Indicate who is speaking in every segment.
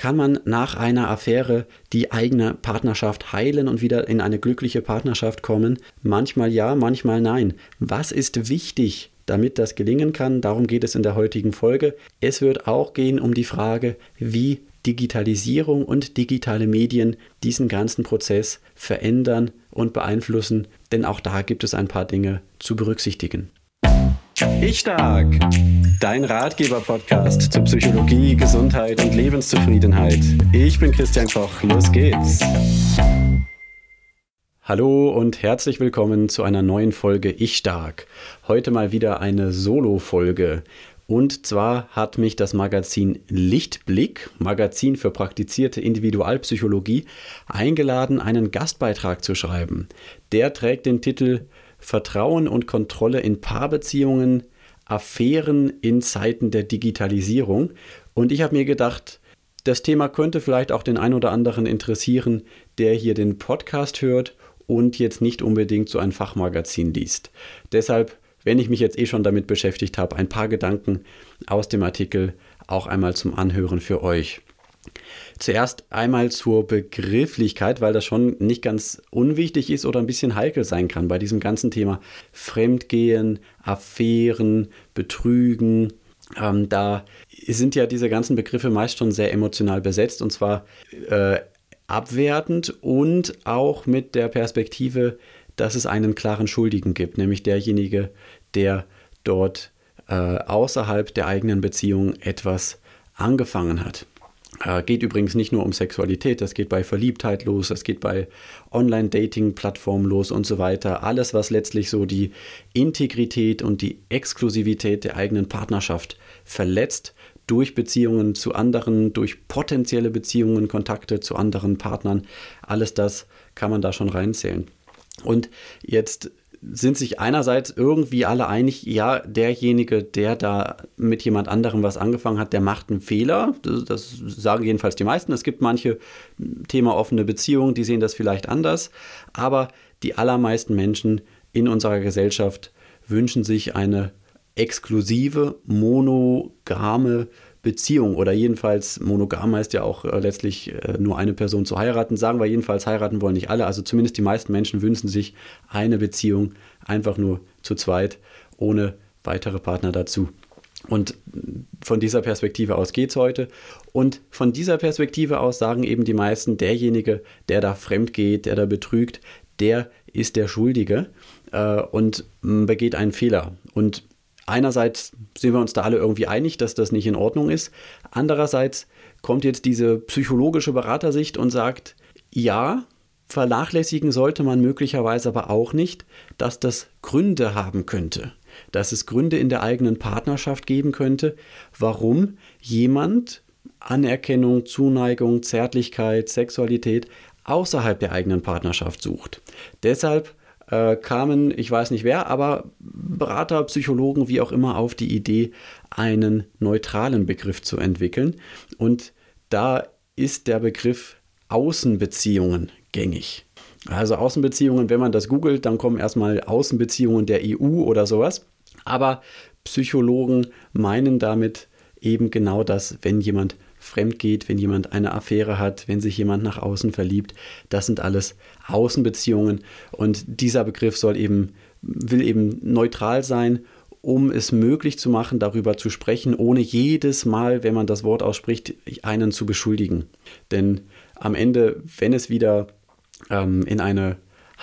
Speaker 1: Kann man nach einer Affäre die eigene Partnerschaft heilen und wieder in eine glückliche Partnerschaft kommen? Manchmal ja, manchmal nein. Was ist wichtig, damit das gelingen kann? Darum geht es in der heutigen Folge. Es wird auch gehen um die Frage, wie Digitalisierung und digitale Medien diesen ganzen Prozess verändern und beeinflussen, denn auch da gibt es ein paar Dinge zu berücksichtigen.
Speaker 2: Ich Stark, dein Ratgeber-Podcast zu Psychologie, Gesundheit und Lebenszufriedenheit. Ich bin Christian Koch, los geht's.
Speaker 1: Hallo und herzlich willkommen zu einer neuen Folge Ich Stark. Heute mal wieder eine Solo-Folge. Und zwar hat mich das Magazin Lichtblick, Magazin für praktizierte Individualpsychologie, eingeladen, einen Gastbeitrag zu schreiben. Der trägt den Titel Vertrauen und Kontrolle in Paarbeziehungen, Affären in Zeiten der Digitalisierung. Und ich habe mir gedacht, das Thema könnte vielleicht auch den einen oder anderen interessieren, der hier den Podcast hört und jetzt nicht unbedingt so ein Fachmagazin liest. Deshalb, wenn ich mich jetzt eh schon damit beschäftigt habe, ein paar Gedanken aus dem Artikel auch einmal zum Anhören für euch. Zuerst einmal zur Begrifflichkeit, weil das schon nicht ganz unwichtig ist oder ein bisschen heikel sein kann bei diesem ganzen Thema Fremdgehen, Affären, Betrügen. Ähm, da sind ja diese ganzen Begriffe meist schon sehr emotional besetzt und zwar äh, abwertend und auch mit der Perspektive, dass es einen klaren Schuldigen gibt, nämlich derjenige, der dort äh, außerhalb der eigenen Beziehung etwas angefangen hat. Äh, geht übrigens nicht nur um Sexualität, das geht bei Verliebtheit los, das geht bei Online-Dating-Plattformen los und so weiter. Alles, was letztlich so die Integrität und die Exklusivität der eigenen Partnerschaft verletzt, durch Beziehungen zu anderen, durch potenzielle Beziehungen, Kontakte zu anderen Partnern, alles das kann man da schon reinzählen. Und jetzt sind sich einerseits irgendwie alle einig, ja, derjenige, der da mit jemand anderem was angefangen hat, der macht einen Fehler. Das, das sagen jedenfalls die meisten. Es gibt manche Thema offene Beziehungen, die sehen das vielleicht anders. Aber die allermeisten Menschen in unserer Gesellschaft wünschen sich eine exklusive, monogame Beziehung oder jedenfalls monogam heißt ja auch äh, letztlich äh, nur eine Person zu heiraten. Sagen wir jedenfalls, heiraten wollen nicht alle. Also zumindest die meisten Menschen wünschen sich eine Beziehung einfach nur zu zweit, ohne weitere Partner dazu. Und von dieser Perspektive aus geht es heute. Und von dieser Perspektive aus sagen eben die meisten, derjenige, der da fremd geht, der da betrügt, der ist der Schuldige äh, und begeht einen Fehler. Und einerseits sind wir uns da alle irgendwie einig, dass das nicht in Ordnung ist. Andererseits kommt jetzt diese psychologische Beratersicht und sagt, ja, vernachlässigen sollte man möglicherweise aber auch nicht, dass das Gründe haben könnte, dass es Gründe in der eigenen Partnerschaft geben könnte, warum jemand Anerkennung, Zuneigung, Zärtlichkeit, Sexualität außerhalb der eigenen Partnerschaft sucht. Deshalb äh, kamen, ich weiß nicht wer, aber Berater, Psychologen, wie auch immer, auf die Idee, einen neutralen Begriff zu entwickeln. Und da ist der Begriff Außenbeziehungen gängig. Also Außenbeziehungen, wenn man das googelt, dann kommen erstmal Außenbeziehungen der EU oder sowas. Aber Psychologen meinen damit eben genau das, wenn jemand fremd geht, wenn jemand eine Affäre hat, wenn sich jemand nach außen verliebt. Das sind alles Außenbeziehungen und dieser Begriff soll eben, will eben neutral sein, um es möglich zu machen, darüber zu sprechen, ohne jedes Mal, wenn man das Wort ausspricht, einen zu beschuldigen. Denn am Ende, wenn es wieder ähm, in eine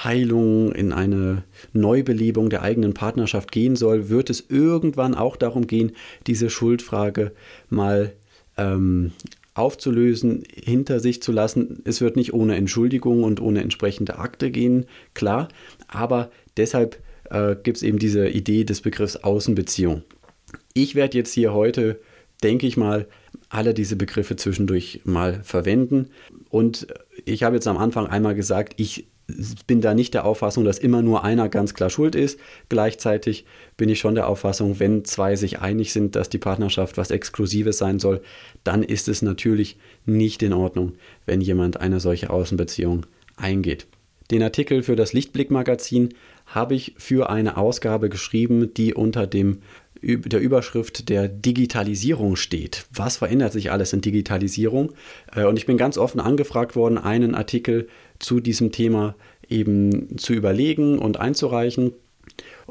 Speaker 1: Heilung, in eine Neubelebung der eigenen Partnerschaft gehen soll, wird es irgendwann auch darum gehen, diese Schuldfrage mal ähm, aufzulösen, hinter sich zu lassen. Es wird nicht ohne Entschuldigung und ohne entsprechende Akte gehen, klar, aber deshalb äh, gibt es eben diese Idee des Begriffs Außenbeziehung. Ich werde jetzt hier heute, denke ich mal, alle diese Begriffe zwischendurch mal verwenden. Und ich habe jetzt am Anfang einmal gesagt, ich bin da nicht der Auffassung, dass immer nur einer ganz klar schuld ist. Gleichzeitig bin ich schon der Auffassung, wenn zwei sich einig sind, dass die Partnerschaft was Exklusives sein soll, dann ist es natürlich nicht in Ordnung, wenn jemand eine solche Außenbeziehung eingeht. Den Artikel für das Lichtblick-Magazin habe ich für eine Ausgabe geschrieben, die unter dem der Überschrift der Digitalisierung steht. Was verändert sich alles in Digitalisierung? Äh, und ich bin ganz offen angefragt worden, einen Artikel zu diesem Thema eben zu überlegen und einzureichen.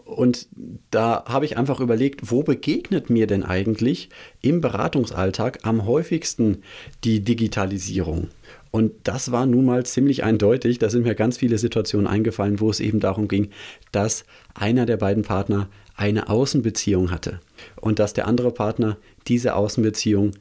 Speaker 1: Und da habe ich einfach überlegt, wo begegnet mir denn eigentlich im Beratungsalltag am häufigsten die Digitalisierung? Und das war nun mal ziemlich eindeutig. Da sind mir ganz viele Situationen eingefallen, wo es eben darum ging, dass einer der beiden Partner eine Außenbeziehung hatte und dass der andere Partner diese Außenbeziehung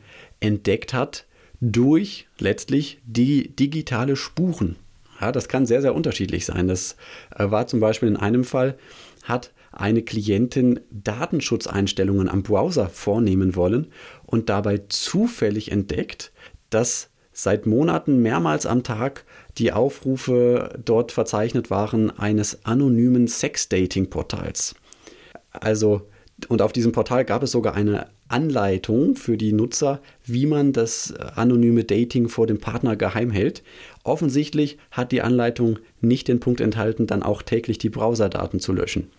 Speaker 1: entdeckt hat durch letztlich die digitale Spuren. Ja, das kann sehr, sehr unterschiedlich sein. Das äh, war zum Beispiel in einem Fall, hat eine Klientin Datenschutzeinstellungen am Browser vornehmen wollen und dabei zufällig entdeckt, dass seit Monaten mehrmals am Tag die Aufrufe dort verzeichnet waren eines anonymen Sex-Dating-Portals. Also, und auf diesem Portal gab es sogar eine Anleitung für die Nutzer, wie man das anonyme Dating vor dem Partner geheim hält. Offensichtlich hat die Anleitung nicht den Punkt enthalten, dann auch täglich die Browserdaten zu löschen.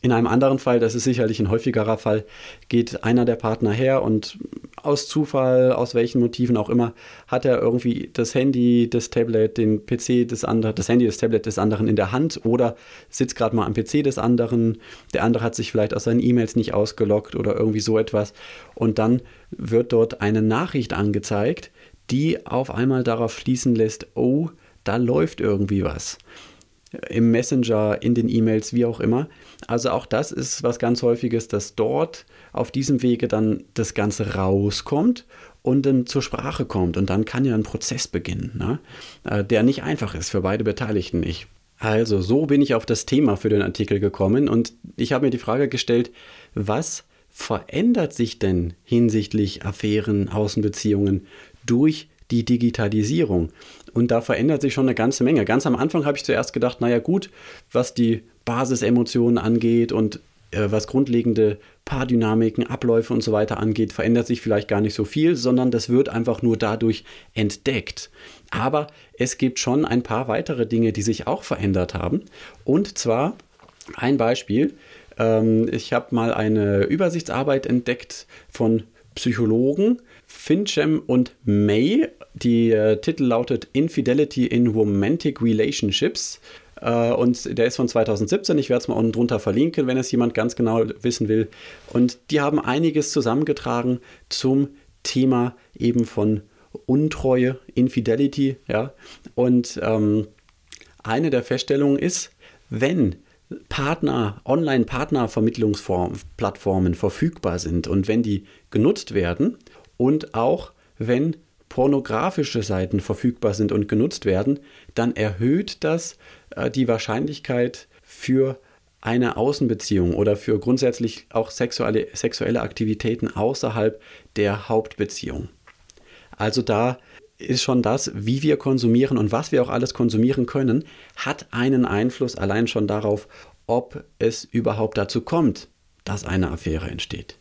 Speaker 1: In einem anderen Fall, das ist sicherlich ein häufigerer Fall, geht einer der Partner her und aus Zufall, aus welchen Motiven auch immer, hat er irgendwie das Handy, das Tablet, den PC des anderen, das Handy, das Tablet des anderen in der Hand oder sitzt gerade mal am PC des anderen. Der andere hat sich vielleicht aus seinen E-Mails nicht ausgeloggt oder irgendwie so etwas. Und dann wird dort eine Nachricht angezeigt, die auf einmal darauf schließen lässt, oh, da läuft irgendwie was im Messenger, in den E-Mails, wie auch immer. Also auch das ist was ganz häufiges, dass dort auf diesem Wege dann das Ganze rauskommt und dann zur Sprache kommt. Und dann kann ja ein Prozess beginnen, ne? Äh, der nicht einfach ist für beide Beteiligten nicht. Also so bin ich auf das Thema für den Artikel gekommen und ich habe mir die Frage gestellt, was verändert sich denn hinsichtlich Affären, Außenbeziehungen durch die Digitalisierung? Und da verändert sich schon eine ganze Menge. Ganz am Anfang habe ich zuerst gedacht, naja gut, was die Basisemotionen angeht und äh, was grundlegende Paardynamiken, Abläufe und so weiter angeht, verändert sich vielleicht gar nicht so viel, sondern das wird einfach nur dadurch entdeckt. Aber es gibt schon ein paar weitere Dinge, die sich auch verändert haben. Und zwar ein Beispiel. Ähm, ich habe mal eine Übersichtsarbeit entdeckt von Psychologen, Finchem und May. Die äh, Titel lautet Infidelity in Romantic Relationships. Äh, und der ist von 2017. Ich werde es mal unten drunter verlinken, wenn es jemand ganz genau wissen will. Und die haben einiges zusammengetragen zum Thema eben von Untreue, Infidelity. Ja? Und ähm, eine der Feststellungen ist, wenn Partner, Online-Partnervermittlungsplattformen verfügbar sind und wenn die genutzt werden und auch wenn pornografische Seiten verfügbar sind und genutzt werden, dann erhöht das äh, die Wahrscheinlichkeit für eine Außenbeziehung oder für grundsätzlich auch sexuelle, sexuelle Aktivitäten außerhalb der Hauptbeziehung. Also da ist schon das, wie wir konsumieren und was wir auch alles konsumieren können, hat einen Einfluss allein schon darauf, ob es überhaupt dazu kommt, dass eine Affäre entsteht.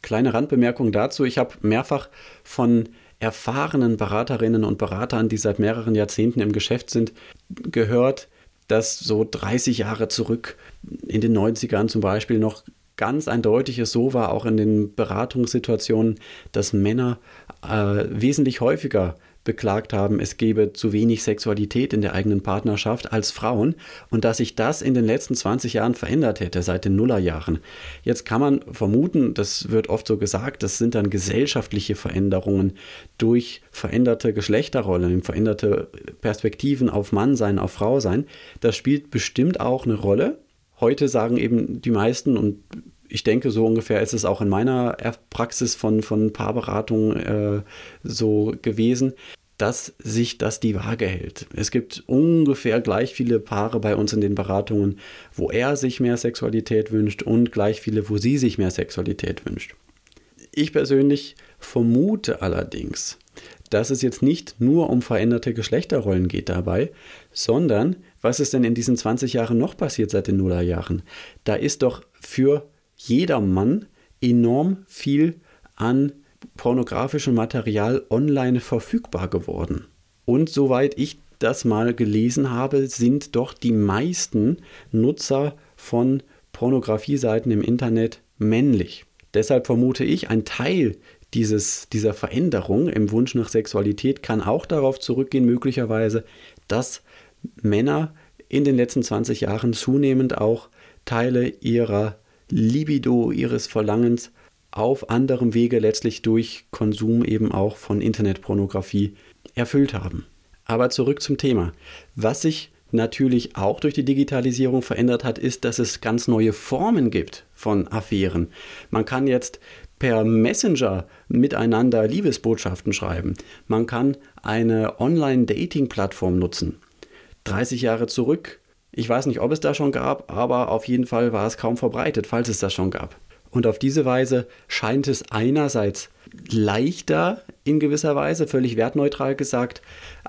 Speaker 1: Kleine Randbemerkung dazu, ich habe mehrfach von erfahrenen Beraterinnen und Beratern, die seit mehreren Jahrzehnten im Geschäft sind, gehört, dass so 30 Jahre zurück in den 90ern zum Beispiel noch ganz eindeutig es so war, auch in den Beratungssituationen, dass Männer äh, wesentlich häufiger beklagt haben, es gebe zu wenig Sexualität in der eigenen Partnerschaft als Frauen und dass sich das in den letzten 20 Jahren verändert hätte, seit den Nullerjahren. Jetzt kann man vermuten, das wird oft so gesagt, das sind dann gesellschaftliche Veränderungen durch veränderte Geschlechterrollen, veränderte Perspektiven auf Mannsein, auf Frausein. Das spielt bestimmt auch eine Rolle. Heute sagen eben die meisten und ich denke, so ungefähr ist es auch in meiner Praxis von, von Paarberatung äh, so gewesen, dass sich das die Waage hält. Es gibt ungefähr gleich viele Paare bei uns in den Beratungen, wo er sich mehr Sexualität wünscht und gleich viele, wo sie sich mehr Sexualität wünscht. Ich persönlich vermute allerdings, dass es jetzt nicht nur um veränderte Geschlechterrollen geht dabei, sondern was ist denn in diesen 20 Jahren noch passiert seit den Nullerjahren? Da ist doch für jedermann enorm viel an pornografischem Material online verfügbar geworden. Und soweit ich das mal gelesen habe, sind doch die meisten Nutzer von Pornografieseiten im Internet männlich. Deshalb vermute ich, ein Teil dieses, dieser Veränderung im Wunsch nach Sexualität kann auch darauf zurückgehen, möglicherweise, dass Männer in den letzten 20 Jahren zunehmend auch Teile ihrer Libido, ihres Verlangens auf anderem Wege letztlich durch Konsum eben auch von Internetpornografie erfüllt haben. Aber zurück zum Thema. Was sich natürlich auch durch die Digitalisierung verändert hat, ist, dass es ganz neue Formen gibt von Affären. Man kann jetzt per Messenger miteinander Liebesbotschaften schreiben. Man kann eine Online-Dating-Plattform nutzen. 30 Jahre zurück, ich weiß nicht, ob es da schon gab, aber auf jeden Fall war es kaum verbreitet, falls es das schon gab. Und auf diese Weise scheint es einerseits leichter in gewisser Weise, völlig wertneutral gesagt,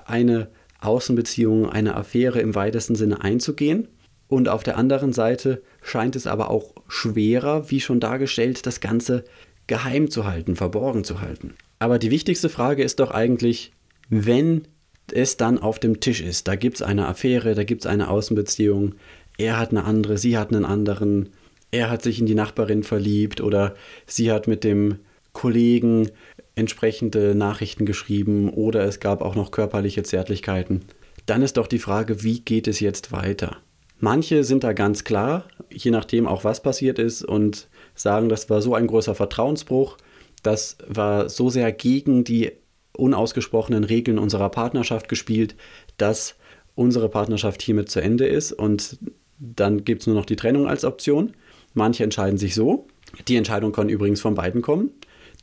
Speaker 1: eine Außenbeziehung, eine Affäre im weitesten Sinne einzugehen. Und auf der anderen Seite scheint es aber auch schwerer, wie schon dargestellt, das Ganze geheim zu halten, verborgen zu halten. Aber die wichtigste Frage ist doch eigentlich, wenn es dann auf dem Tisch ist, da gibt es eine Affäre, da gibt es eine Außenbeziehung, er hat eine andere, sie hat einen anderen, er hat sich in die Nachbarin verliebt oder sie hat mit dem Kollegen entsprechende Nachrichten geschrieben oder es gab auch noch körperliche Zärtlichkeiten. Dann ist doch die Frage, wie geht es jetzt weiter? Manche sind da ganz klar, je nachdem auch was passiert ist und sagen, das war so ein großer Vertrauensbruch, das war so sehr gegen die unausgesprochenen Regeln unserer Partnerschaft gespielt, dass unsere Partnerschaft hiermit zu Ende ist und dann gibt es nur noch die Trennung als Option. Manche entscheiden sich so. Die Entscheidung kann übrigens von beiden kommen.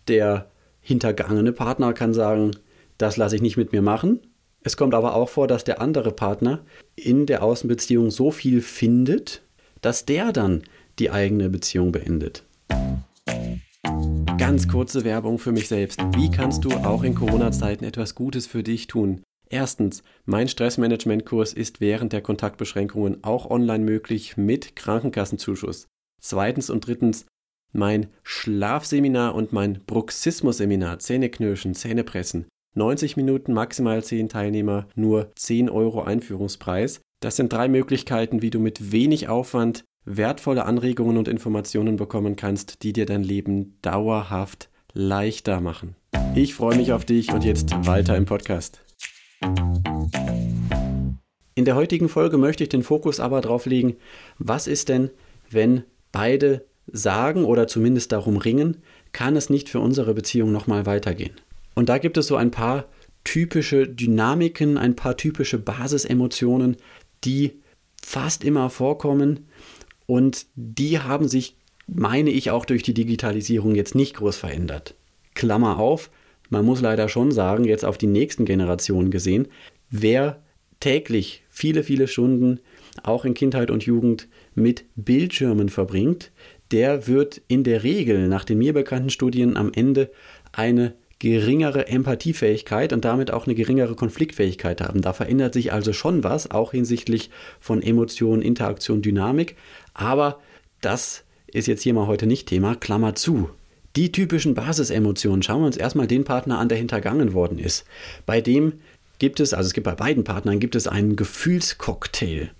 Speaker 1: Der hintergangene Partner kann sagen, das lasse ich nicht mit mir machen. Es kommt aber auch vor, dass der andere Partner in der Außenbeziehung so viel findet, dass der dann die eigene Beziehung beendet. Ganz kurze Werbung für mich selbst. Wie kannst du auch in Corona-Zeiten etwas Gutes für dich tun? Erstens, mein Stressmanagement-Kurs ist während der Kontaktbeschränkungen auch online möglich mit Krankenkassenzuschuss. Zweitens und drittens, mein Schlafseminar und mein Bruxismus-Seminar, Zähneknirschen, Zähnepressen. 90 Minuten, maximal 10 Teilnehmer, nur 10 Euro Einführungspreis. Das sind drei Möglichkeiten, wie du mit wenig Aufwand wertvolle Anregungen und Informationen bekommen kannst, die dir dein Leben dauerhaft leichter machen. Ich freue mich auf dich und jetzt weiter im Podcast. In der heutigen Folge möchte ich den Fokus aber darauf legen, was ist denn, wenn beide sagen oder zumindest darum ringen, kann es nicht für unsere Beziehung nochmal weitergehen. Und da gibt es so ein paar typische Dynamiken, ein paar typische Basisemotionen, die fast immer vorkommen und die haben sich, meine ich, auch durch die Digitalisierung jetzt nicht groß verändert. Klammer auf, man muss leider schon sagen, jetzt auf die nächsten Generationen gesehen, wer täglich viele, viele Stunden auch in Kindheit und Jugend mit Bildschirmen verbringt, der wird in der Regel nach den mir bekannten Studien am Ende eine geringere Empathiefähigkeit und damit auch eine geringere Konfliktfähigkeit haben. Da verändert sich also schon was, auch hinsichtlich von Emotionen, Interaktion, Dynamik. Aber das ist jetzt hier mal heute nicht Thema. Klammer zu. Die typischen Basisemotionen. Schauen wir uns erstmal den Partner an, der hintergangen worden ist. Bei dem gibt es, also es gibt bei beiden Partnern, gibt es einen Gefühlscocktail.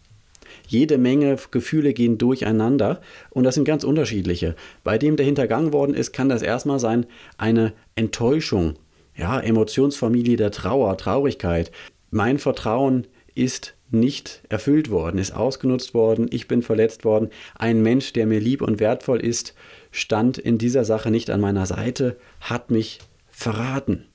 Speaker 1: Jede Menge Gefühle gehen durcheinander und das sind ganz unterschiedliche. Bei dem, der hintergangen worden ist, kann das erstmal sein eine Enttäuschung, ja, Emotionsfamilie der Trauer, Traurigkeit. Mein Vertrauen ist nicht erfüllt worden, ist ausgenutzt worden, ich bin verletzt worden. Ein Mensch, der mir lieb und wertvoll ist, stand in dieser Sache nicht an meiner Seite, hat mich verraten.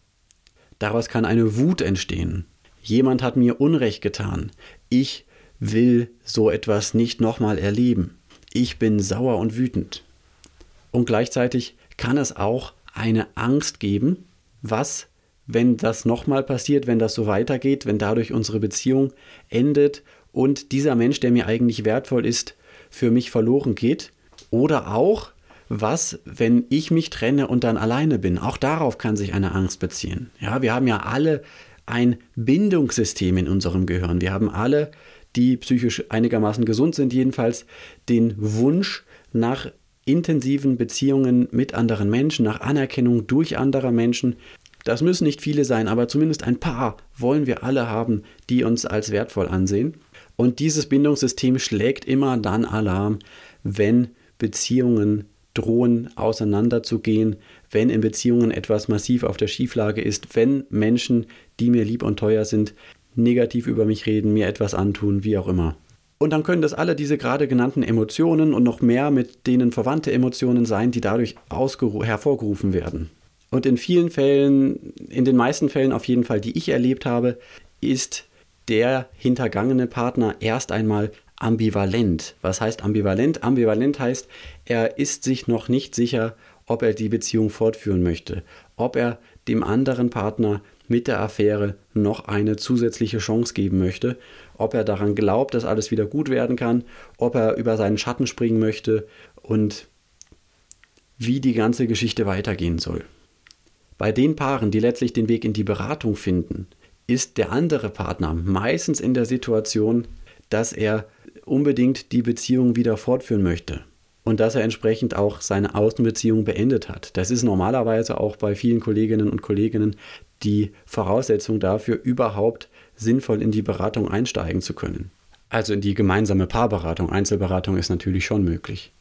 Speaker 1: Daraus kann eine Wut entstehen. Jemand hat mir Unrecht getan. Ich will so etwas nicht nochmal erleben. Ich bin sauer und wütend. Und gleichzeitig kann es auch eine Angst geben, was, wenn das nochmal passiert, wenn das so weitergeht, wenn dadurch unsere Beziehung endet und dieser Mensch, der mir eigentlich wertvoll ist, für mich verloren geht. Oder auch, was, wenn ich mich trenne und dann alleine bin. Auch darauf kann sich eine Angst beziehen. Ja, wir haben ja alle ein Bindungssystem in unserem Gehirn. Wir haben alle die psychisch einigermaßen gesund sind, jedenfalls den Wunsch nach intensiven Beziehungen mit anderen Menschen, nach Anerkennung durch andere Menschen. Das müssen nicht viele sein, aber zumindest ein paar wollen wir alle haben, die uns als wertvoll ansehen. Und dieses Bindungssystem schlägt immer dann Alarm, wenn Beziehungen drohen auseinanderzugehen, wenn in Beziehungen etwas massiv auf der Schieflage ist, wenn Menschen, die mir lieb und teuer sind, negativ über mich reden, mir etwas antun, wie auch immer. Und dann können das alle diese gerade genannten Emotionen und noch mehr mit denen verwandte Emotionen sein, die dadurch hervorgerufen werden. Und in vielen Fällen, in den meisten Fällen auf jeden Fall, die ich erlebt habe, ist der hintergangene Partner erst einmal ambivalent. Was heißt ambivalent? Ambivalent heißt, er ist sich noch nicht sicher, ob er die Beziehung fortführen möchte, ob er dem anderen Partner mit der Affäre noch eine zusätzliche Chance geben möchte, ob er daran glaubt, dass alles wieder gut werden kann, ob er über seinen Schatten springen möchte und wie die ganze Geschichte weitergehen soll. Bei den Paaren, die letztlich den Weg in die Beratung finden, ist der andere Partner meistens in der Situation, dass er unbedingt die Beziehung wieder fortführen möchte und dass er entsprechend auch seine Außenbeziehung beendet hat. Das ist normalerweise auch bei vielen Kolleginnen und Kollegen die Voraussetzung dafür, überhaupt sinnvoll in die Beratung einsteigen zu können. Also in die gemeinsame Paarberatung. Einzelberatung ist natürlich schon möglich.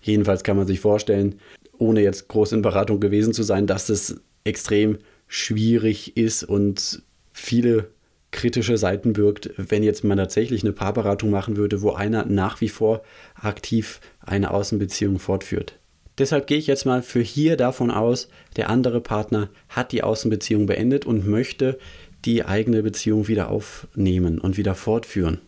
Speaker 1: Jedenfalls kann man sich vorstellen, ohne jetzt groß in Beratung gewesen zu sein, dass es extrem schwierig ist und viele kritische Seiten birgt, wenn jetzt man tatsächlich eine Paarberatung machen würde, wo einer nach wie vor aktiv eine Außenbeziehung fortführt. Deshalb gehe ich jetzt mal für hier davon aus, der andere Partner hat die Außenbeziehung beendet und möchte die eigene Beziehung wieder aufnehmen und wieder fortführen.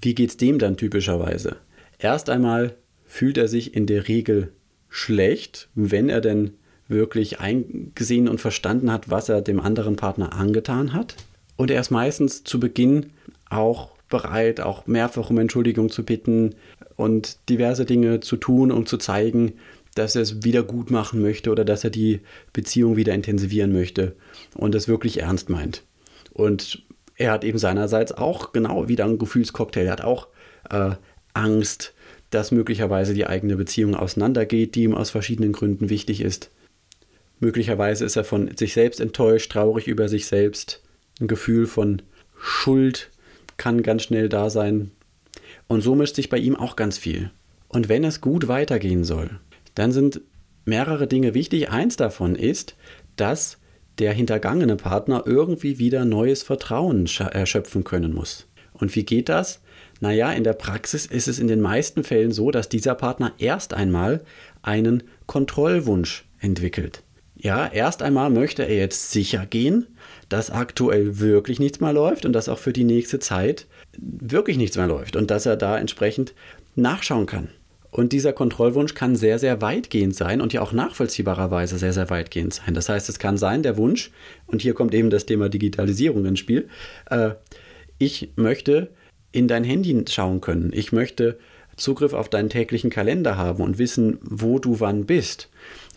Speaker 1: Wie geht es dem dann typischerweise? Erst einmal fühlt er sich in der Regel schlecht, wenn er denn wirklich eingesehen und verstanden hat, was er dem anderen Partner angetan hat. Und er ist meistens zu Beginn auch bereit, auch mehrfach um Entschuldigung zu bitten und diverse Dinge zu tun, um zu zeigen, dass er es wieder gut machen möchte oder dass er die Beziehung wieder intensivieren möchte und es wirklich ernst meint. Und er hat eben seinerseits auch genau wieder einen Gefühlscocktail. Er hat auch äh, Angst, dass möglicherweise die eigene Beziehung auseinandergeht, die ihm aus verschiedenen Gründen wichtig ist. Möglicherweise ist er von sich selbst enttäuscht, traurig über sich selbst ein Gefühl von Schuld kann ganz schnell da sein. Und so mischt sich bei ihm auch ganz viel. Und wenn es gut weitergehen soll, dann sind mehrere Dinge wichtig. Eins davon ist, dass der hintergangene Partner irgendwie wieder neues Vertrauen erschöpfen können muss. Und wie geht das? Naja, in der Praxis ist es in den meisten Fällen so, dass dieser Partner erst einmal einen Kontrollwunsch entwickelt. Ja, erst einmal möchte er jetzt sicher gehen, dass aktuell wirklich nichts mehr läuft und dass auch für die nächste Zeit wirklich nichts mehr läuft und dass er da entsprechend nachschauen kann. Und dieser Kontrollwunsch kann sehr, sehr weitgehend sein und ja auch nachvollziehbarerweise sehr, sehr weitgehend sein. Das heißt, es kann sein, der Wunsch, und hier kommt eben das Thema Digitalisierung ins Spiel, äh, ich möchte in dein Handy schauen können. Ich möchte Zugriff auf deinen täglichen Kalender haben und wissen, wo du wann bist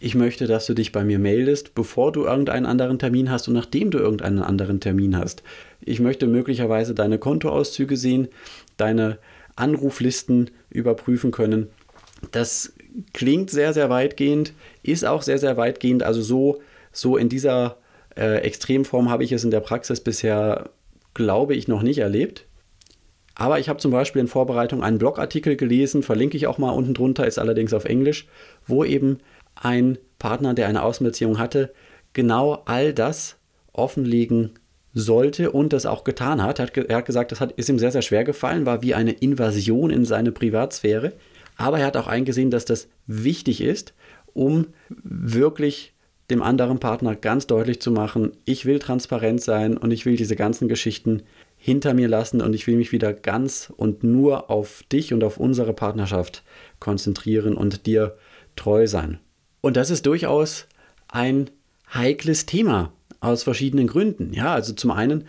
Speaker 1: ich möchte, dass du dich bei mir meldest, bevor du irgendeinen anderen Termin hast und nachdem du irgendeinen anderen Termin hast. Ich möchte möglicherweise deine Kontoauszüge sehen, deine Anruflisten überprüfen können. Das klingt sehr, sehr weitgehend, ist auch sehr, sehr weitgehend. Also so, so in dieser äh, Extremform habe ich es in der Praxis bisher, glaube ich, noch nicht erlebt. Aber ich habe zum Beispiel in Vorbereitung einen Blogartikel gelesen, verlinke ich auch mal unten drunter, ist allerdings auf Englisch, wo eben ein Partner, der eine Außenbeziehung hatte, genau all das offenlegen sollte und das auch getan hat. Er hat, er hat gesagt, das hat, ist ihm sehr, sehr schwer gefallen, war wie eine Invasion in seine Privatsphäre. Aber er hat auch eingesehen, dass das wichtig ist, um wirklich dem anderen Partner ganz deutlich zu machen, ich will transparent sein und ich will diese ganzen Geschichten hinter mir lassen und ich will mich wieder ganz und nur auf dich und auf unsere Partnerschaft konzentrieren und dir treu sein. Und das ist durchaus ein heikles Thema aus verschiedenen Gründen. Ja, also zum einen,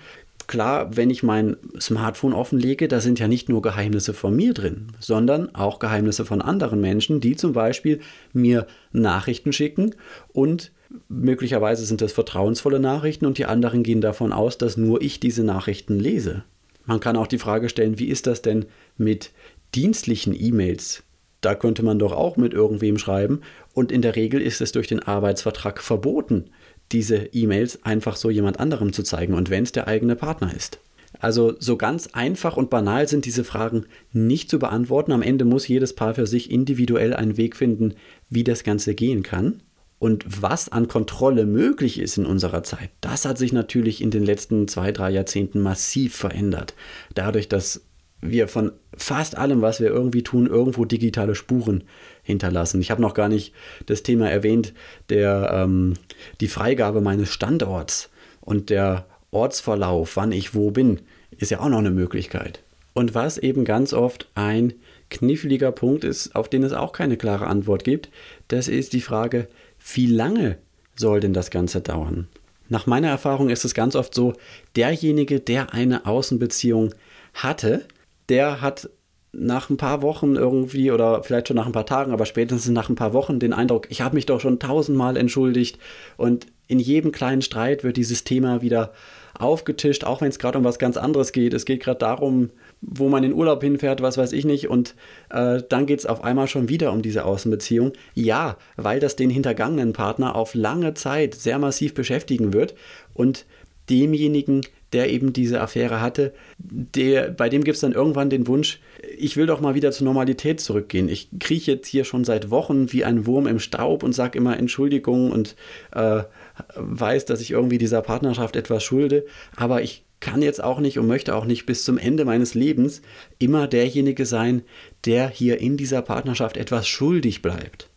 Speaker 1: klar, wenn ich mein Smartphone offenlege, da sind ja nicht nur Geheimnisse von mir drin, sondern auch Geheimnisse von anderen Menschen, die zum Beispiel mir Nachrichten schicken und möglicherweise sind das vertrauensvolle Nachrichten und die anderen gehen davon aus, dass nur ich diese Nachrichten lese. Man kann auch die Frage stellen, wie ist das denn mit dienstlichen E-Mails? Da könnte man doch auch mit irgendwem schreiben. Und in der Regel ist es durch den Arbeitsvertrag verboten, diese E-Mails einfach so jemand anderem zu zeigen und wenn es der eigene Partner ist. Also so ganz einfach und banal sind diese Fragen nicht zu beantworten. Am Ende muss jedes Paar für sich individuell einen Weg finden, wie das Ganze gehen kann. Und was an Kontrolle möglich ist in unserer Zeit, das hat sich natürlich in den letzten zwei, drei Jahrzehnten massiv verändert. Dadurch, dass wir von fast allem, was wir irgendwie tun, irgendwo digitale Spuren hinterlassen. Ich habe noch gar nicht das Thema erwähnt, der, ähm, die Freigabe meines Standorts und der Ortsverlauf, wann ich wo bin, ist ja auch noch eine Möglichkeit. Und was eben ganz oft ein kniffliger Punkt ist, auf den es auch keine klare Antwort gibt, das ist die Frage, wie lange soll denn das Ganze dauern? Nach meiner Erfahrung ist es ganz oft so, derjenige, der eine Außenbeziehung hatte, der hat nach ein paar Wochen irgendwie oder vielleicht schon nach ein paar Tagen, aber spätestens nach ein paar Wochen den Eindruck, ich habe mich doch schon tausendmal entschuldigt und in jedem kleinen Streit wird dieses Thema wieder aufgetischt, auch wenn es gerade um was ganz anderes geht. Es geht gerade darum, wo man in Urlaub hinfährt, was weiß ich nicht. Und äh, dann geht es auf einmal schon wieder um diese Außenbeziehung. Ja, weil das den hintergangenen Partner auf lange Zeit sehr massiv beschäftigen wird und demjenigen, der eben diese Affäre hatte, der, bei dem gibt es dann irgendwann den Wunsch, ich will doch mal wieder zur Normalität zurückgehen. Ich krieche jetzt hier schon seit Wochen wie ein Wurm im Staub und sage immer Entschuldigung und äh, weiß, dass ich irgendwie dieser Partnerschaft etwas schulde, aber ich kann jetzt auch nicht und möchte auch nicht bis zum Ende meines Lebens immer derjenige sein, der hier in dieser Partnerschaft etwas schuldig bleibt.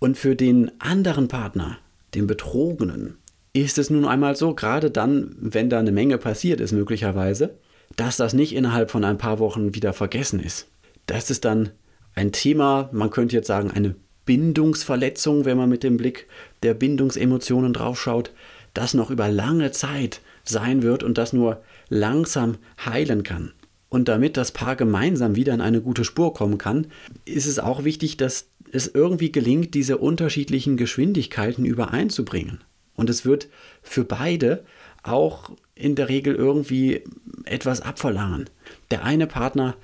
Speaker 1: Und für den anderen Partner, den Betrogenen, ist es nun einmal so, gerade dann, wenn da eine Menge passiert ist möglicherweise, dass das nicht innerhalb von ein paar Wochen wieder vergessen ist. Das ist dann ein Thema, man könnte jetzt sagen, eine Bindungsverletzung, wenn man mit dem Blick der Bindungsemotionen draufschaut, das noch über lange Zeit sein wird und das nur langsam heilen kann. Und damit das Paar gemeinsam wieder in eine gute Spur kommen kann, ist es auch wichtig, dass es irgendwie gelingt, diese unterschiedlichen Geschwindigkeiten übereinzubringen. Und es wird für beide auch in der Regel irgendwie etwas abverlangen. Der eine Partner,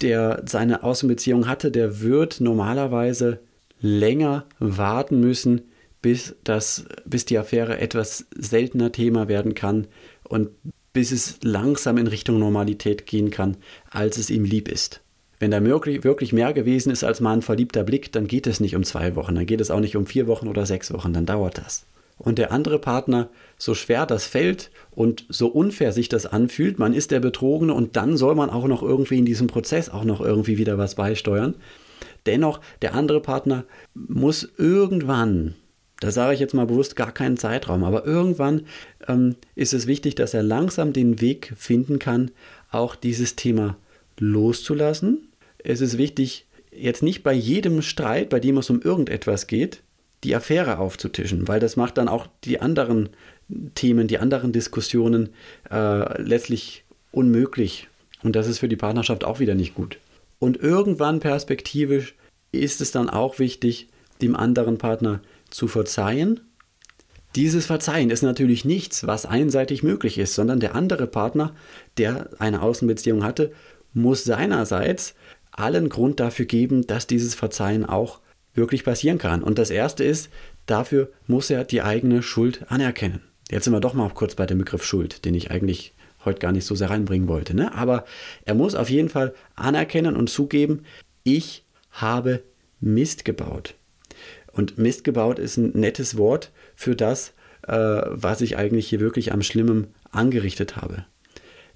Speaker 1: der seine Außenbeziehung hatte, der wird normalerweise länger warten müssen, bis, das, bis die Affäre etwas seltener Thema werden kann und bis es langsam in Richtung Normalität gehen kann, als es ihm lieb ist. Wenn da wirklich, mehr gewesen ist als mal ein verliebter Blick, dann geht es nicht um zwei Wochen, dann geht es auch nicht um vier Wochen oder sechs Wochen, dann dauert das. Und der andere Partner, so schwer das fällt und so unfair sich das anfühlt, man ist der Betrogene und dann soll man auch noch irgendwie in diesem Prozess auch noch irgendwie wieder was beisteuern. Dennoch, der andere Partner muss irgendwann, da sage ich jetzt mal bewusst gar keinen Zeitraum, aber irgendwann ähm, ist es wichtig, dass er langsam den Weg finden kann, auch dieses Thema loszulassen. Es ist wichtig, jetzt nicht bei jedem Streit, bei dem es um irgendetwas geht, die Affäre aufzutischen, weil das macht dann auch die anderen Themen, die anderen Diskussionen äh, letztlich unmöglich. Und das ist für die Partnerschaft auch wieder nicht gut. Und irgendwann perspektivisch ist es dann auch wichtig, dem anderen Partner zu verzeihen. Dieses Verzeihen ist natürlich nichts, was einseitig möglich ist, sondern der andere Partner, der eine Außenbeziehung hatte, muss seinerseits allen Grund dafür geben, dass dieses Verzeihen auch wirklich passieren kann. Und das Erste ist, dafür muss er die eigene Schuld anerkennen. Jetzt sind wir doch mal kurz bei dem Begriff Schuld, den ich eigentlich heute gar nicht so sehr reinbringen wollte. Ne? Aber er muss auf jeden Fall anerkennen und zugeben, ich habe Mist gebaut. Und Mist gebaut ist ein nettes Wort für das, äh, was ich eigentlich hier wirklich am Schlimmen angerichtet habe.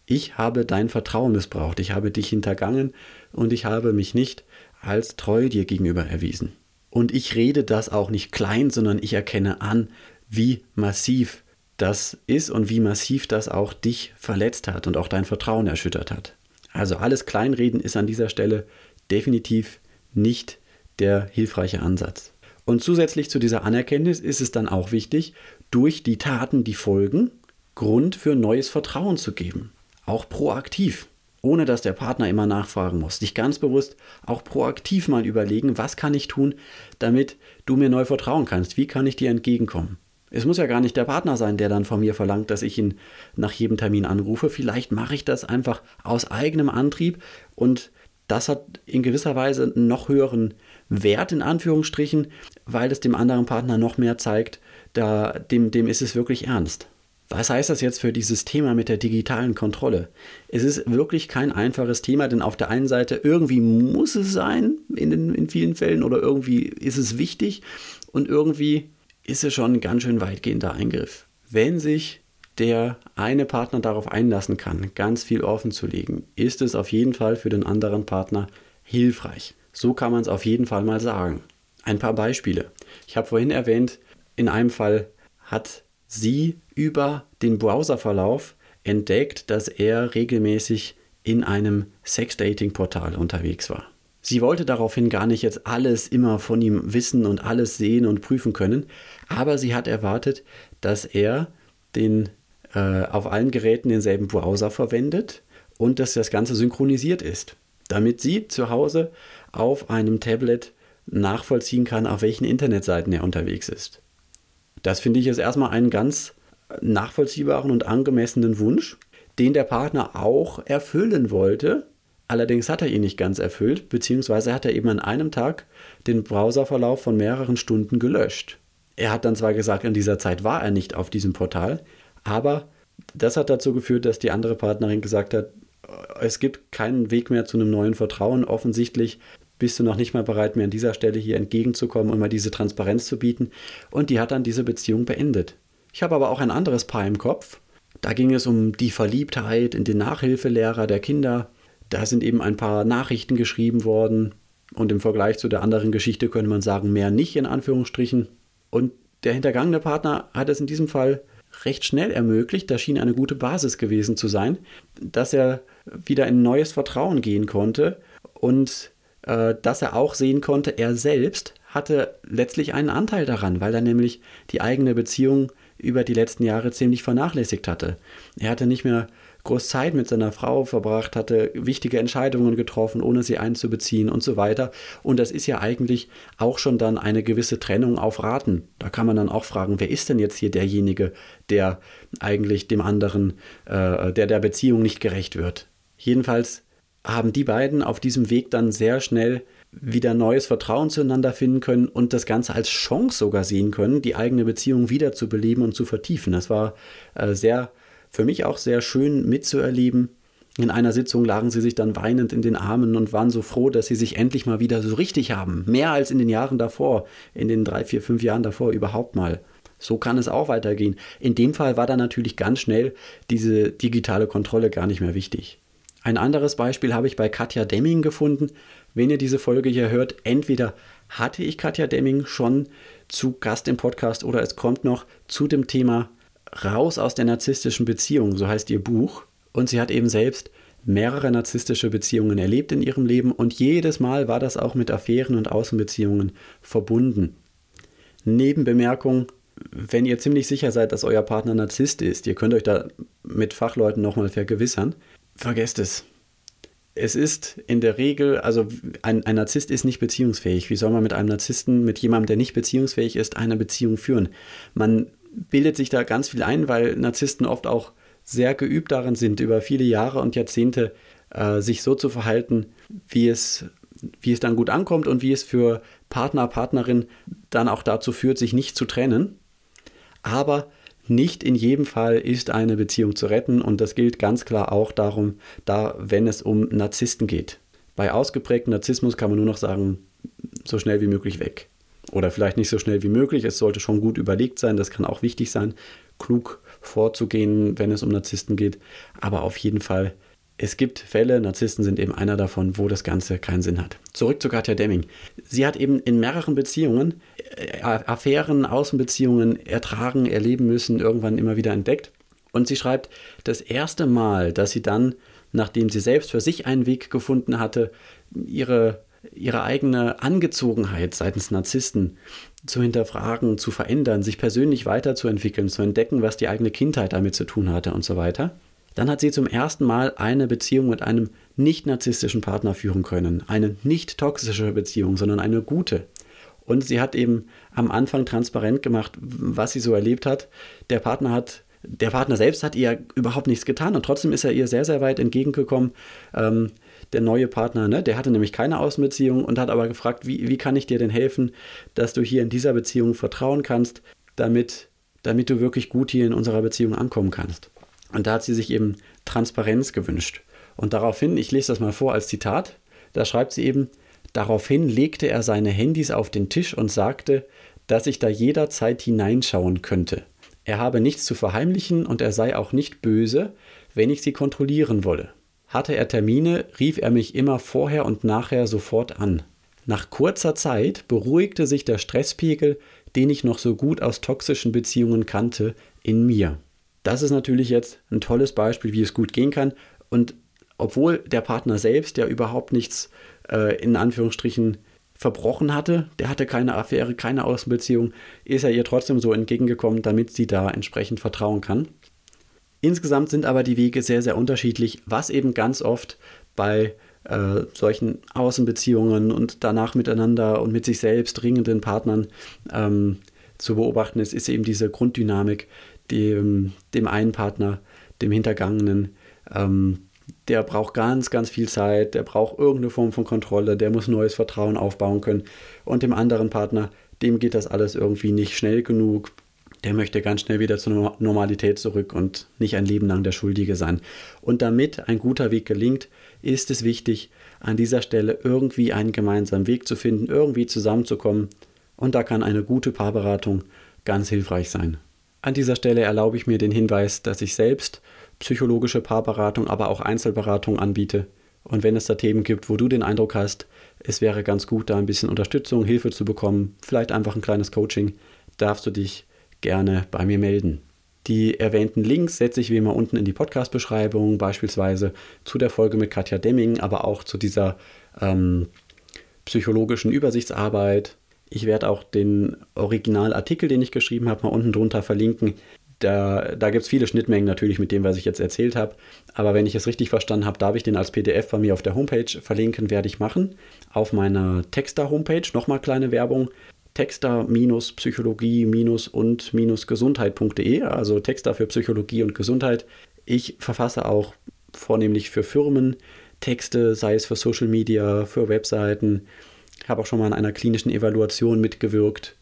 Speaker 1: Ich habe dein Vertrauen missbraucht, ich habe dich hintergangen und ich habe mich nicht als treu dir gegenüber erwiesen. Und ich rede das auch nicht klein, sondern ich erkenne an, wie massiv das ist und wie massiv das auch dich verletzt hat und auch dein Vertrauen erschüttert hat. Also alles Kleinreden ist an dieser Stelle definitiv nicht der hilfreiche Ansatz. Und zusätzlich zu dieser Anerkenntnis ist es dann auch wichtig, durch die Taten, die folgen, Grund für neues Vertrauen zu geben. Auch proaktiv ohne dass der Partner immer nachfragen muss. Dich ganz bewusst auch proaktiv mal überlegen, was kann ich tun, damit du mir neu vertrauen kannst? Wie kann ich dir entgegenkommen? Es muss ja gar nicht der Partner sein, der dann von mir verlangt, dass ich ihn nach jedem Termin anrufe. Vielleicht mache ich das einfach aus eigenem Antrieb und das hat in gewisser Weise einen noch höheren Wert in Anführungsstrichen, weil es dem anderen Partner noch mehr zeigt, da, dem, dem ist es wirklich ernst. Was heißt das jetzt für dieses Thema mit der digitalen Kontrolle? Es ist wirklich kein einfaches Thema, denn auf der einen Seite irgendwie muss es sein in, den, in vielen Fällen oder irgendwie ist es wichtig und irgendwie ist es schon ein ganz schön weitgehender Eingriff. Wenn sich der eine Partner darauf einlassen kann, ganz viel offen zu legen, ist es auf jeden Fall für den anderen Partner hilfreich. So kann man es auf jeden Fall mal sagen. Ein paar Beispiele. Ich habe vorhin erwähnt, in einem Fall hat sie über den Browserverlauf entdeckt, dass er regelmäßig in einem Sex-Dating-Portal unterwegs war. Sie wollte daraufhin gar nicht jetzt alles immer von ihm wissen und alles sehen und prüfen können, aber sie hat erwartet, dass er den, äh, auf allen Geräten denselben Browser verwendet und dass das Ganze synchronisiert ist, damit sie zu Hause auf einem Tablet nachvollziehen kann, auf welchen Internetseiten er unterwegs ist. Das finde ich jetzt erstmal einen ganz nachvollziehbaren und angemessenen Wunsch, den der Partner auch erfüllen wollte. Allerdings hat er ihn nicht ganz erfüllt, beziehungsweise hat er eben an einem Tag den Browserverlauf von mehreren Stunden gelöscht. Er hat dann zwar gesagt, in dieser Zeit war er nicht auf diesem Portal, aber das hat dazu geführt, dass die andere Partnerin gesagt hat, es gibt keinen Weg mehr zu einem neuen Vertrauen. Offensichtlich bist du noch nicht mal bereit, mir an dieser Stelle hier entgegenzukommen und mal diese Transparenz zu bieten. Und die hat dann diese Beziehung beendet. Ich habe aber auch ein anderes Paar im Kopf. Da ging es um die Verliebtheit in den Nachhilfelehrer der Kinder. Da sind eben ein paar Nachrichten geschrieben worden. Und im Vergleich zu der anderen Geschichte könnte man sagen, mehr nicht in Anführungsstrichen. Und der hintergangene Partner hat es in diesem Fall recht schnell ermöglicht, da schien eine gute Basis gewesen zu sein, dass er wieder in neues Vertrauen gehen konnte und äh, dass er auch sehen konnte, er selbst hatte letztlich einen Anteil daran, weil er nämlich die eigene Beziehung über die letzten Jahre ziemlich vernachlässigt hatte. Er hatte nicht mehr groß Zeit mit seiner Frau verbracht, hatte wichtige Entscheidungen getroffen, ohne sie einzubeziehen und so weiter. Und das ist ja eigentlich auch schon dann eine gewisse Trennung auf Raten. Da kann man dann auch fragen, wer ist denn jetzt hier derjenige, der eigentlich dem anderen, äh, der der Beziehung nicht gerecht wird. Jedenfalls haben die beiden auf diesem Weg dann sehr schnell wieder neues Vertrauen zueinander finden können und das Ganze als Chance sogar sehen können, die eigene Beziehung wieder zu beleben und zu vertiefen. Das war äh, sehr, für mich auch sehr schön mitzuerleben. In einer Sitzung lagen sie sich dann weinend in den Armen und waren so froh, dass sie sich endlich mal wieder so richtig haben. Mehr als in den Jahren davor, in den drei, vier, fünf Jahren davor überhaupt mal. So kann es auch weitergehen. In dem Fall war dann natürlich ganz schnell diese digitale Kontrolle gar nicht mehr wichtig. Ein anderes Beispiel habe ich bei Katja Demming gefunden. Wenn ihr diese Folge hier hört, entweder hatte ich Katja Demming schon zu Gast im Podcast oder es kommt noch zu dem Thema Raus aus der narzisstischen Beziehung, so heißt ihr Buch. Und sie hat eben selbst mehrere narzisstische Beziehungen erlebt in ihrem Leben und jedes Mal war das auch mit Affären und Außenbeziehungen verbunden. Nebenbemerkung, wenn ihr ziemlich sicher seid, dass euer Partner Narzisst ist, ihr könnt euch da mit Fachleuten nochmal vergewissern, vergesst es. Es ist in der Regel, also ein, ein Narzisst ist nicht beziehungsfähig. Wie soll man mit einem Narzissten, mit jemandem, der nicht beziehungsfähig ist, eine Beziehung führen? Man bildet sich da ganz viel ein, weil Narzissten oft auch sehr geübt darin sind, über viele Jahre und Jahrzehnte äh, sich so zu verhalten, wie es, wie es dann gut ankommt und wie es für Partner, Partnerin dann auch dazu führt, sich nicht zu trennen. Aber nicht in jedem Fall ist eine Beziehung zu retten und das gilt ganz klar auch darum, da wenn es um Narzissten geht. Bei ausgeprägtem Narzissmus kann man nur noch sagen, so schnell wie möglich weg. Oder vielleicht nicht so schnell wie möglich, es sollte schon gut überlegt sein, das kann auch wichtig sein, klug vorzugehen, wenn es um Narzissten geht, aber auf jeden Fall es gibt Fälle, Narzissten sind eben einer davon, wo das Ganze keinen Sinn hat. Zurück zu Katja Demming. Sie hat eben in mehreren Beziehungen, Affären, Außenbeziehungen ertragen, erleben müssen, irgendwann immer wieder entdeckt. Und sie schreibt, das erste Mal, dass sie dann, nachdem sie selbst für sich einen Weg gefunden hatte, ihre, ihre eigene Angezogenheit seitens Narzissten zu hinterfragen, zu verändern, sich persönlich weiterzuentwickeln, zu entdecken, was die eigene Kindheit damit zu tun hatte und so weiter, dann hat sie zum ersten Mal eine Beziehung mit einem nicht narzisstischen Partner führen können. Eine nicht toxische Beziehung, sondern eine gute. Und sie hat eben am Anfang transparent gemacht, was sie so erlebt hat. Der Partner hat, der Partner selbst hat ihr überhaupt nichts getan und trotzdem ist er ihr sehr, sehr weit entgegengekommen. Ähm, der neue Partner, ne, der hatte nämlich keine Außenbeziehung und hat aber gefragt, wie, wie kann ich dir denn helfen, dass du hier in dieser Beziehung vertrauen kannst, damit damit du wirklich gut hier in unserer Beziehung ankommen kannst. Und da hat sie sich eben Transparenz gewünscht. Und daraufhin, ich lese das mal vor als Zitat, da schreibt sie eben, daraufhin legte er seine Handys auf den Tisch und sagte, dass ich da jederzeit hineinschauen könnte. Er habe nichts zu verheimlichen und er sei auch nicht böse, wenn ich sie kontrollieren wolle. Hatte er Termine, rief er mich immer vorher und nachher sofort an. Nach kurzer Zeit beruhigte sich der Stresspegel, den ich noch so gut aus toxischen Beziehungen kannte, in mir. Das ist natürlich jetzt ein tolles Beispiel, wie es gut gehen kann. Und obwohl der Partner selbst ja überhaupt nichts äh, in Anführungsstrichen verbrochen hatte, der hatte keine Affäre, keine Außenbeziehung, ist er ihr trotzdem so entgegengekommen, damit sie da entsprechend vertrauen kann. Insgesamt sind aber die Wege sehr, sehr unterschiedlich, was eben ganz oft bei äh, solchen Außenbeziehungen und danach miteinander und mit sich selbst ringenden Partnern ähm, zu beobachten ist, ist eben diese Grunddynamik, dem, dem einen Partner, dem Hintergangenen, ähm, der braucht ganz, ganz viel Zeit, der braucht irgendeine Form von Kontrolle, der muss neues Vertrauen aufbauen können. Und dem anderen Partner, dem geht das alles irgendwie nicht schnell genug. Der möchte ganz schnell wieder zur Normalität zurück und nicht ein Leben lang der Schuldige sein. Und damit ein guter Weg gelingt, ist es wichtig, an dieser Stelle irgendwie einen gemeinsamen Weg zu finden, irgendwie zusammenzukommen. Und da kann eine gute Paarberatung ganz hilfreich sein. An dieser Stelle erlaube ich mir den Hinweis, dass ich selbst psychologische Paarberatung, aber auch Einzelberatung anbiete. Und wenn es da Themen gibt, wo du den Eindruck hast, es wäre ganz gut, da ein bisschen Unterstützung, Hilfe zu bekommen, vielleicht einfach ein kleines Coaching, darfst du dich gerne bei mir melden. Die erwähnten Links setze ich wie immer unten in die Podcast-Beschreibung, beispielsweise zu der Folge mit Katja Demming, aber auch zu dieser ähm, psychologischen Übersichtsarbeit. Ich werde auch den Originalartikel, den ich geschrieben habe, mal unten drunter verlinken. Da, da gibt es viele Schnittmengen natürlich mit dem, was ich jetzt erzählt habe. Aber wenn ich es richtig verstanden habe, darf ich den als PDF bei mir auf der Homepage verlinken, werde ich machen. Auf meiner Texter-Homepage, nochmal kleine Werbung, texter-psychologie-und-gesundheit.de, also Texter für Psychologie und Gesundheit. Ich verfasse auch vornehmlich für Firmen Texte, sei es für Social Media, für Webseiten. Ich habe auch schon mal an einer klinischen Evaluation mitgewirkt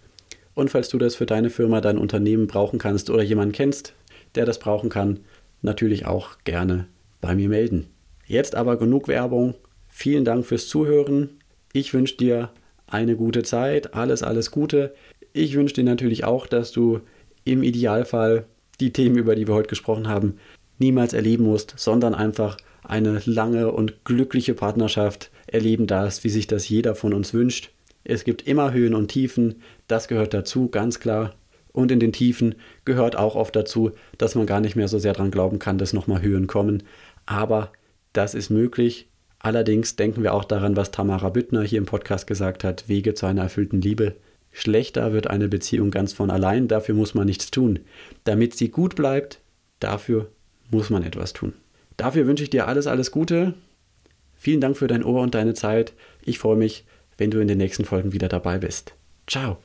Speaker 1: und falls du das für deine Firma, dein Unternehmen brauchen kannst oder jemanden kennst, der das brauchen kann, natürlich auch gerne bei mir melden. Jetzt aber genug Werbung. Vielen Dank fürs Zuhören. Ich wünsche dir eine gute Zeit, alles, alles Gute. Ich wünsche dir natürlich auch, dass du im Idealfall die Themen, über die wir heute gesprochen haben, niemals erleben musst, sondern einfach eine lange und glückliche Partnerschaft erleben darfst, wie sich das jeder von uns wünscht. Es gibt immer Höhen und Tiefen, das gehört dazu, ganz klar. Und in den Tiefen gehört auch oft dazu, dass man gar nicht mehr so sehr dran glauben kann, dass nochmal Höhen kommen. Aber das ist möglich. Allerdings denken wir auch daran, was Tamara Büttner hier im Podcast gesagt hat, Wege zu einer erfüllten Liebe. Schlechter wird eine Beziehung ganz von allein, dafür muss man nichts tun. Damit sie gut bleibt, dafür muss man etwas tun. Dafür wünsche ich dir alles, alles Gute. Vielen Dank für dein Ohr und deine Zeit. Ich freue mich, wenn du in den nächsten Folgen wieder dabei bist. Ciao.